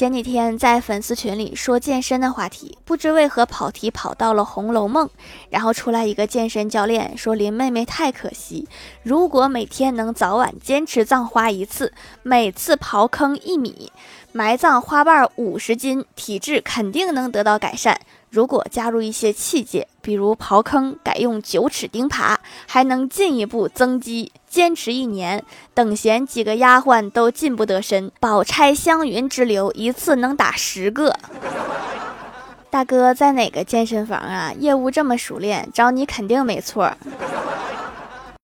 前几天在粉丝群里说健身的话题，不知为何跑题跑到了《红楼梦》，然后出来一个健身教练说林妹妹太可惜，如果每天能早晚坚持葬花一次，每次刨坑一米，埋葬花瓣五十斤，体质肯定能得到改善。如果加入一些器械，比如刨坑改用九齿钉耙，还能进一步增肌。坚持一年，等闲几个丫鬟都近不得身。宝钗香云之流，一次能打十个。大哥在哪个健身房啊？业务这么熟练，找你肯定没错。